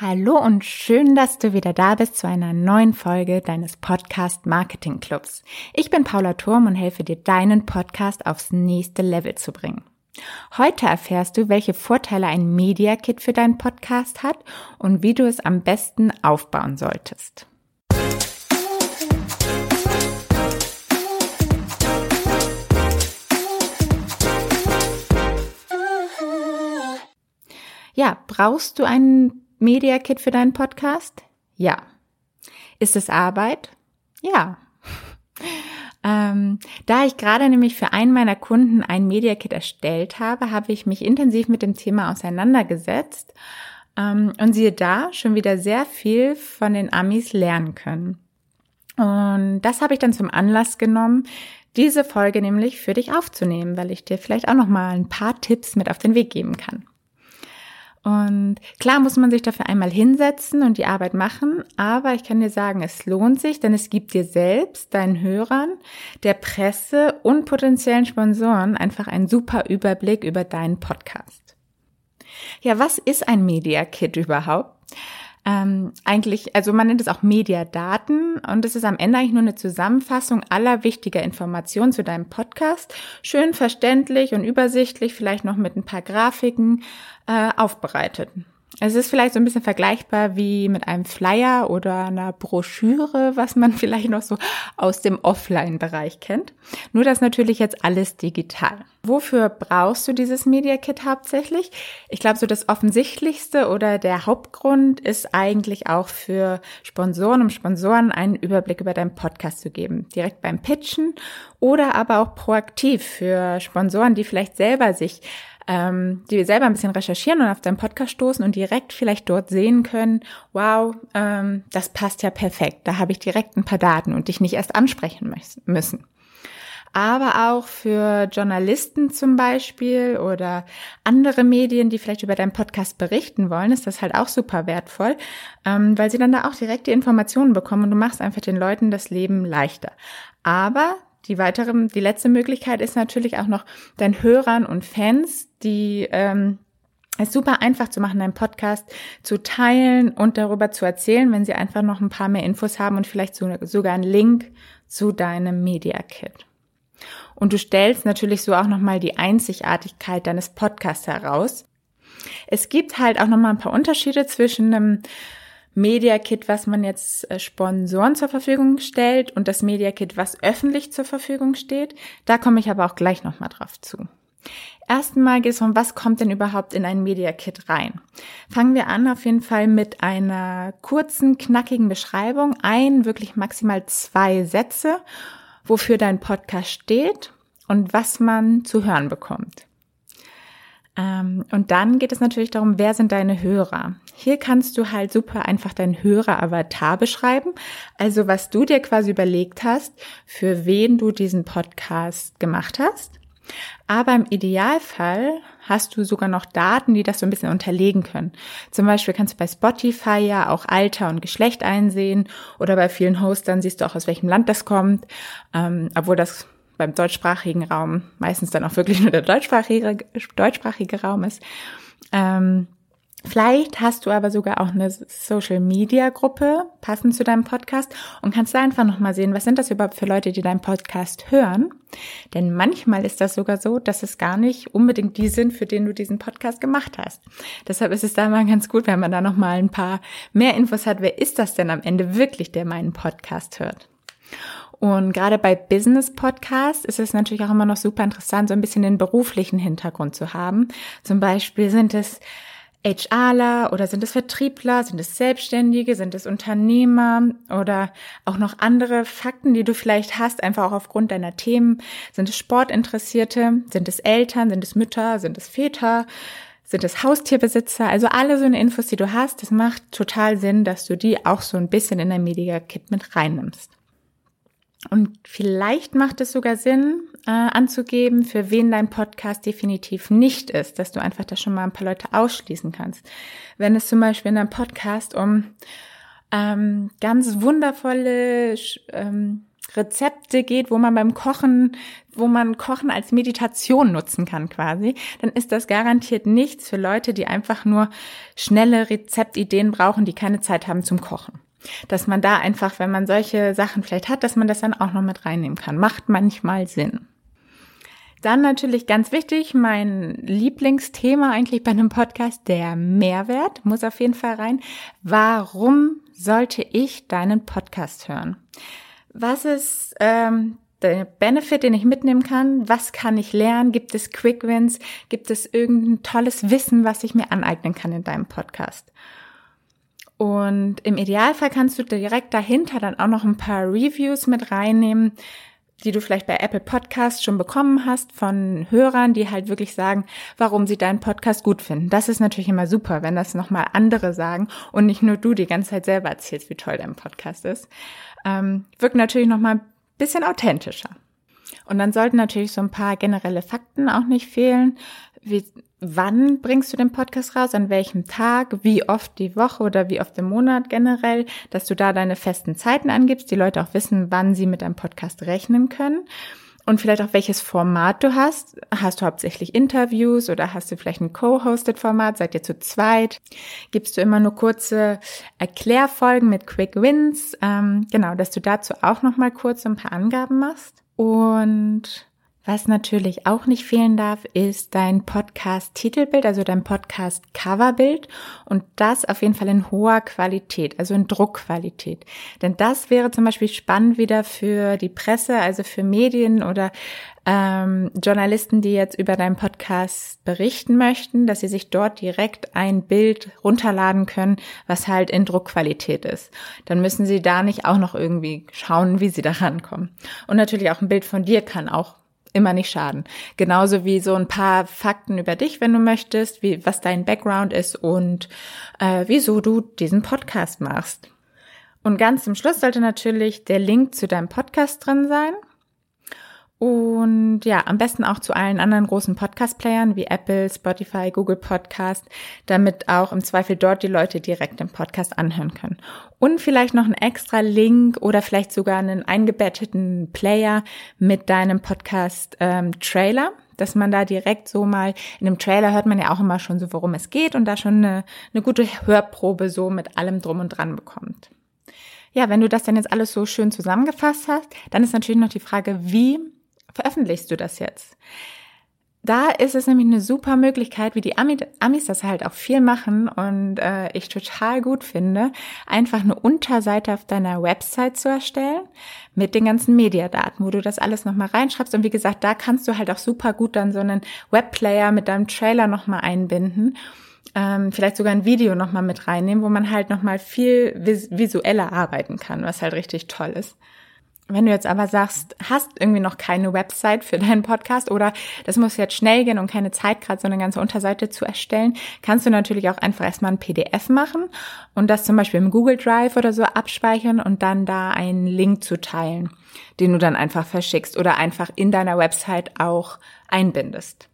Hallo und schön, dass du wieder da bist zu einer neuen Folge deines Podcast Marketing Clubs. Ich bin Paula Turm und helfe dir, deinen Podcast aufs nächste Level zu bringen. Heute erfährst du, welche Vorteile ein Media Kit für deinen Podcast hat und wie du es am besten aufbauen solltest. Ja, brauchst du einen Media Kit für deinen Podcast? Ja. Ist es Arbeit? Ja. ähm, da ich gerade nämlich für einen meiner Kunden ein Media Kit erstellt habe, habe ich mich intensiv mit dem Thema auseinandergesetzt ähm, und siehe da, schon wieder sehr viel von den Amis lernen können. Und das habe ich dann zum Anlass genommen, diese Folge nämlich für dich aufzunehmen, weil ich dir vielleicht auch noch mal ein paar Tipps mit auf den Weg geben kann. Und klar muss man sich dafür einmal hinsetzen und die Arbeit machen, aber ich kann dir sagen, es lohnt sich, denn es gibt dir selbst, deinen Hörern, der Presse und potenziellen Sponsoren einfach einen super Überblick über deinen Podcast. Ja, was ist ein Media Kit überhaupt? Ähm, eigentlich, also man nennt es auch Mediadaten und es ist am Ende eigentlich nur eine Zusammenfassung aller wichtiger Informationen zu deinem Podcast. Schön verständlich und übersichtlich, vielleicht noch mit ein paar Grafiken äh, aufbereitet. Es ist vielleicht so ein bisschen vergleichbar wie mit einem Flyer oder einer Broschüre, was man vielleicht noch so aus dem Offline-Bereich kennt. Nur das natürlich jetzt alles digital. Wofür brauchst du dieses Media Kit hauptsächlich? Ich glaube, so das offensichtlichste oder der Hauptgrund ist eigentlich auch für Sponsoren, um Sponsoren einen Überblick über deinen Podcast zu geben. Direkt beim Pitchen oder aber auch proaktiv für Sponsoren, die vielleicht selber sich ähm, die selber ein bisschen recherchieren und auf deinen Podcast stoßen und direkt vielleicht dort sehen können, wow, ähm, das passt ja perfekt. Da habe ich direkt ein paar Daten und dich nicht erst ansprechen müssen. Aber auch für Journalisten zum Beispiel oder andere Medien, die vielleicht über deinen Podcast berichten wollen, ist das halt auch super wertvoll, ähm, weil sie dann da auch direkt die Informationen bekommen und du machst einfach den Leuten das Leben leichter. Aber die weitere, die letzte Möglichkeit ist natürlich auch noch deinen Hörern und Fans, die ähm, es super einfach zu machen, deinen Podcast zu teilen und darüber zu erzählen, wenn sie einfach noch ein paar mehr Infos haben und vielleicht sogar einen Link zu deinem Media Kit. Und du stellst natürlich so auch nochmal die Einzigartigkeit deines Podcasts heraus. Es gibt halt auch nochmal ein paar Unterschiede zwischen einem Media Kit, was man jetzt äh, Sponsoren zur Verfügung stellt und das Media Kit, was öffentlich zur Verfügung steht. Da komme ich aber auch gleich nochmal drauf zu. Erstmal geht es um, was kommt denn überhaupt in ein Media Kit rein? Fangen wir an auf jeden Fall mit einer kurzen, knackigen Beschreibung. Ein, wirklich maximal zwei Sätze, wofür dein Podcast steht und was man zu hören bekommt. Ähm, und dann geht es natürlich darum, wer sind deine Hörer? Hier kannst du halt super einfach deinen Hörer-Avatar beschreiben. Also was du dir quasi überlegt hast, für wen du diesen Podcast gemacht hast. Aber im Idealfall hast du sogar noch Daten, die das so ein bisschen unterlegen können. Zum Beispiel kannst du bei Spotify ja auch Alter und Geschlecht einsehen oder bei vielen Hostern siehst du auch, aus welchem Land das kommt, ähm, obwohl das beim deutschsprachigen Raum meistens dann auch wirklich nur der deutschsprachige, deutschsprachige Raum ist. Ähm, Vielleicht hast du aber sogar auch eine Social Media Gruppe passend zu deinem Podcast und kannst da einfach nochmal sehen, was sind das überhaupt für Leute, die deinen Podcast hören. Denn manchmal ist das sogar so, dass es gar nicht unbedingt die sind, für den du diesen Podcast gemacht hast. Deshalb ist es da mal ganz gut, wenn man da nochmal ein paar mehr Infos hat. Wer ist das denn am Ende wirklich, der meinen Podcast hört? Und gerade bei Business Podcasts ist es natürlich auch immer noch super interessant, so ein bisschen den beruflichen Hintergrund zu haben. Zum Beispiel sind es HRler oder sind es Vertriebler, sind es Selbstständige, sind es Unternehmer oder auch noch andere Fakten, die du vielleicht hast, einfach auch aufgrund deiner Themen. Sind es Sportinteressierte, sind es Eltern, sind es Mütter, sind es Väter, sind es Haustierbesitzer, also alle so eine Infos, die du hast, das macht total Sinn, dass du die auch so ein bisschen in dein Media Kit mit reinnimmst. Und vielleicht macht es sogar Sinn, äh, anzugeben, für wen dein Podcast definitiv nicht ist, dass du einfach da schon mal ein paar Leute ausschließen kannst. Wenn es zum Beispiel in deinem Podcast um ähm, ganz wundervolle ähm, Rezepte geht, wo man beim Kochen, wo man Kochen als Meditation nutzen kann quasi, dann ist das garantiert nichts für Leute, die einfach nur schnelle Rezeptideen brauchen, die keine Zeit haben zum Kochen. Dass man da einfach, wenn man solche Sachen vielleicht hat, dass man das dann auch noch mit reinnehmen kann. Macht manchmal Sinn. Dann natürlich ganz wichtig, mein Lieblingsthema eigentlich bei einem Podcast, der Mehrwert, muss auf jeden Fall rein. Warum sollte ich deinen Podcast hören? Was ist ähm, der Benefit, den ich mitnehmen kann? Was kann ich lernen? Gibt es Quick Wins? Gibt es irgendein tolles Wissen, was ich mir aneignen kann in deinem Podcast? Und im Idealfall kannst du direkt dahinter dann auch noch ein paar Reviews mit reinnehmen, die du vielleicht bei Apple Podcasts schon bekommen hast von Hörern, die halt wirklich sagen, warum sie deinen Podcast gut finden. Das ist natürlich immer super, wenn das nochmal andere sagen und nicht nur du die ganze Zeit selber erzählst, wie toll dein Podcast ist. Ähm, wirkt natürlich nochmal ein bisschen authentischer. Und dann sollten natürlich so ein paar generelle Fakten auch nicht fehlen. Wie, wann bringst du den Podcast raus, an welchem Tag, wie oft die Woche oder wie oft im Monat generell, dass du da deine festen Zeiten angibst, die Leute auch wissen, wann sie mit deinem Podcast rechnen können. Und vielleicht auch welches Format du hast. Hast du hauptsächlich Interviews oder hast du vielleicht ein Co-hosted Format? Seid ihr zu zweit? Gibst du immer nur kurze Erklärfolgen mit Quick Wins? Ähm, genau, dass du dazu auch nochmal kurz ein paar Angaben machst. Und was natürlich auch nicht fehlen darf, ist dein Podcast-Titelbild, also dein Podcast-Coverbild und das auf jeden Fall in hoher Qualität, also in Druckqualität. Denn das wäre zum Beispiel spannend wieder für die Presse, also für Medien oder ähm, Journalisten, die jetzt über deinen Podcast berichten möchten, dass sie sich dort direkt ein Bild runterladen können, was halt in Druckqualität ist. Dann müssen sie da nicht auch noch irgendwie schauen, wie sie da rankommen. Und natürlich auch ein Bild von dir kann auch immer nicht schaden. Genauso wie so ein paar Fakten über dich, wenn du möchtest, wie was dein Background ist und äh, wieso du diesen Podcast machst. Und ganz zum Schluss sollte natürlich der Link zu deinem Podcast drin sein. Und ja, am besten auch zu allen anderen großen Podcast-Playern wie Apple, Spotify, Google Podcast, damit auch im Zweifel dort die Leute direkt den Podcast anhören können. Und vielleicht noch ein extra Link oder vielleicht sogar einen eingebetteten Player mit deinem Podcast-Trailer. Ähm, dass man da direkt so mal, in dem Trailer hört man ja auch immer schon so, worum es geht und da schon eine, eine gute Hörprobe so mit allem drum und dran bekommt. Ja, wenn du das dann jetzt alles so schön zusammengefasst hast, dann ist natürlich noch die Frage, wie veröffentlichst du das jetzt? Da ist es nämlich eine super Möglichkeit, wie die Amis das halt auch viel machen und äh, ich total gut finde, einfach eine Unterseite auf deiner Website zu erstellen mit den ganzen Mediadaten, wo du das alles nochmal reinschreibst. Und wie gesagt, da kannst du halt auch super gut dann so einen Webplayer mit deinem Trailer nochmal einbinden. Ähm, vielleicht sogar ein Video nochmal mit reinnehmen, wo man halt nochmal viel vis visueller arbeiten kann, was halt richtig toll ist. Wenn du jetzt aber sagst, hast irgendwie noch keine Website für deinen Podcast oder das muss jetzt schnell gehen und keine Zeit gerade so eine ganze Unterseite zu erstellen, kannst du natürlich auch einfach erstmal ein PDF machen und das zum Beispiel im Google Drive oder so abspeichern und dann da einen Link zu teilen, den du dann einfach verschickst oder einfach in deiner Website auch einbindest.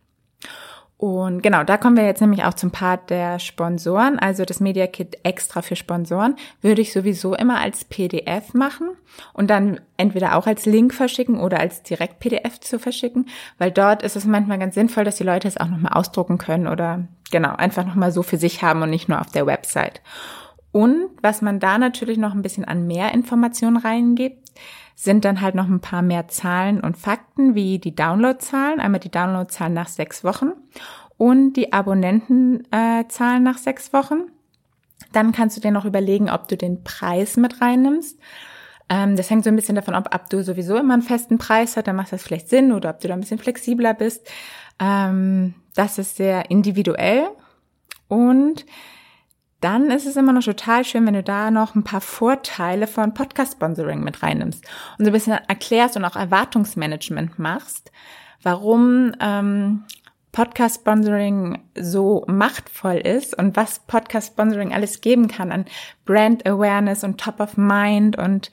Und genau, da kommen wir jetzt nämlich auch zum Part der Sponsoren. Also das Media Kit extra für Sponsoren würde ich sowieso immer als PDF machen und dann entweder auch als Link verschicken oder als direkt PDF zu verschicken, weil dort ist es manchmal ganz sinnvoll, dass die Leute es auch nochmal ausdrucken können oder genau, einfach nochmal so für sich haben und nicht nur auf der Website. Und was man da natürlich noch ein bisschen an mehr Informationen reingibt, sind dann halt noch ein paar mehr Zahlen und Fakten wie die Downloadzahlen, einmal die Downloadzahlen nach sechs Wochen und die Abonnentenzahlen nach sechs Wochen. Dann kannst du dir noch überlegen, ob du den Preis mit reinnimmst. Ähm, das hängt so ein bisschen davon ab, ob du sowieso immer einen festen Preis hast, dann macht das vielleicht Sinn oder ob du da ein bisschen flexibler bist. Ähm, das ist sehr individuell und dann ist es immer noch total schön, wenn du da noch ein paar Vorteile von Podcast-Sponsoring mit reinnimmst und so ein bisschen erklärst und auch Erwartungsmanagement machst, warum ähm, Podcast-Sponsoring so machtvoll ist und was Podcast-Sponsoring alles geben kann an Brand Awareness und Top of Mind und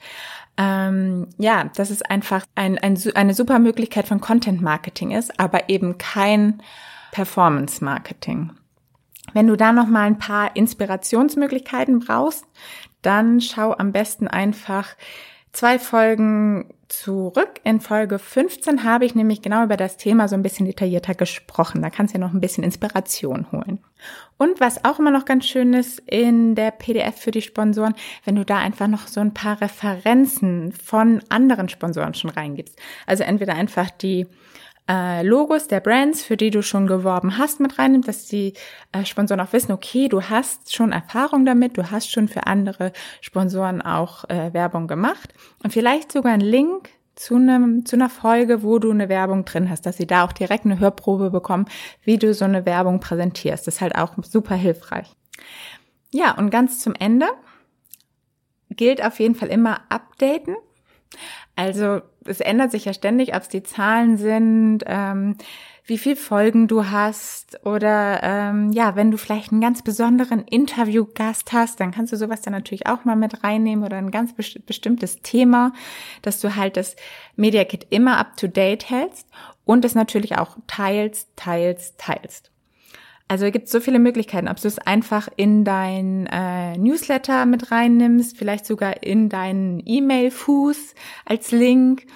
ähm, ja, dass es einfach ein, ein, eine super Möglichkeit von Content Marketing ist, aber eben kein Performance Marketing. Wenn du da noch mal ein paar Inspirationsmöglichkeiten brauchst, dann schau am besten einfach zwei Folgen zurück. In Folge 15 habe ich nämlich genau über das Thema so ein bisschen detaillierter gesprochen. Da kannst du ja noch ein bisschen Inspiration holen. Und was auch immer noch ganz schön ist in der PDF für die Sponsoren, wenn du da einfach noch so ein paar Referenzen von anderen Sponsoren schon reingibst. Also entweder einfach die äh, Logos der Brands, für die du schon geworben hast, mit reinnimmst, dass die äh, Sponsoren auch wissen, okay, du hast schon Erfahrung damit, du hast schon für andere Sponsoren auch äh, Werbung gemacht und vielleicht sogar einen Link zu, einem, zu einer Folge, wo du eine Werbung drin hast, dass sie da auch direkt eine Hörprobe bekommen, wie du so eine Werbung präsentierst. Das ist halt auch super hilfreich. Ja, und ganz zum Ende gilt auf jeden Fall immer updaten. Also es ändert sich ja ständig, ob es die Zahlen sind, ähm, wie viel Folgen du hast oder ähm, ja, wenn du vielleicht einen ganz besonderen Interviewgast hast, dann kannst du sowas dann natürlich auch mal mit reinnehmen oder ein ganz best bestimmtes Thema, dass du halt das Media Kit immer up to date hältst und es natürlich auch teilst, teilst, teilst. Also es gibt so viele Möglichkeiten, ob du es einfach in dein äh, Newsletter mit reinnimmst, vielleicht sogar in deinen E-Mail-Fuß als Link,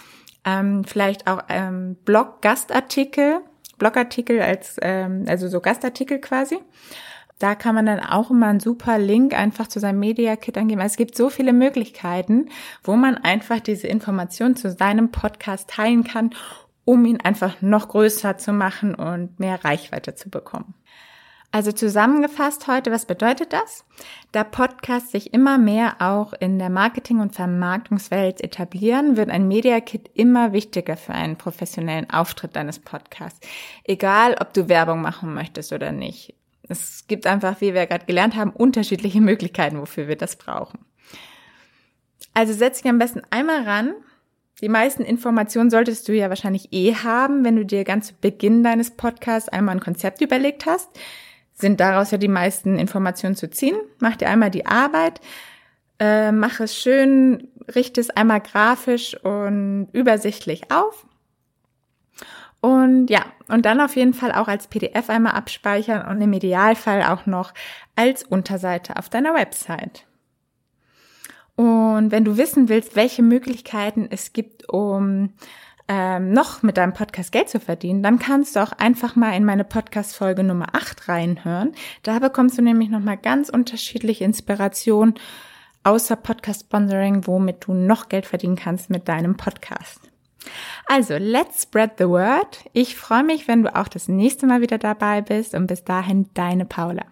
ähm, vielleicht auch ähm, Blog-Gastartikel, Blogartikel als, ähm, also so Gastartikel quasi. Da kann man dann auch immer einen super Link einfach zu seinem Media Kit angeben. Also es gibt so viele Möglichkeiten, wo man einfach diese Information zu seinem Podcast teilen kann, um ihn einfach noch größer zu machen und mehr Reichweite zu bekommen. Also zusammengefasst heute, was bedeutet das? Da Podcasts sich immer mehr auch in der Marketing- und Vermarktungswelt etablieren, wird ein Media Kit immer wichtiger für einen professionellen Auftritt deines Podcasts. Egal, ob du Werbung machen möchtest oder nicht. Es gibt einfach, wie wir gerade gelernt haben, unterschiedliche Möglichkeiten, wofür wir das brauchen. Also setz dich am besten einmal ran. Die meisten Informationen solltest du ja wahrscheinlich eh haben, wenn du dir ganz zu Beginn deines Podcasts einmal ein Konzept überlegt hast sind daraus ja die meisten Informationen zu ziehen. Mach dir einmal die Arbeit, äh, mach es schön, richte es einmal grafisch und übersichtlich auf. Und ja, und dann auf jeden Fall auch als PDF einmal abspeichern und im Idealfall auch noch als Unterseite auf deiner Website. Und wenn du wissen willst, welche Möglichkeiten es gibt, um ähm, noch mit deinem Podcast Geld zu verdienen, dann kannst du auch einfach mal in meine Podcast-Folge Nummer 8 reinhören. Da bekommst du nämlich nochmal ganz unterschiedliche Inspiration außer Podcast-Sponsoring, womit du noch Geld verdienen kannst mit deinem Podcast. Also, let's spread the word. Ich freue mich, wenn du auch das nächste Mal wieder dabei bist und bis dahin deine Paula.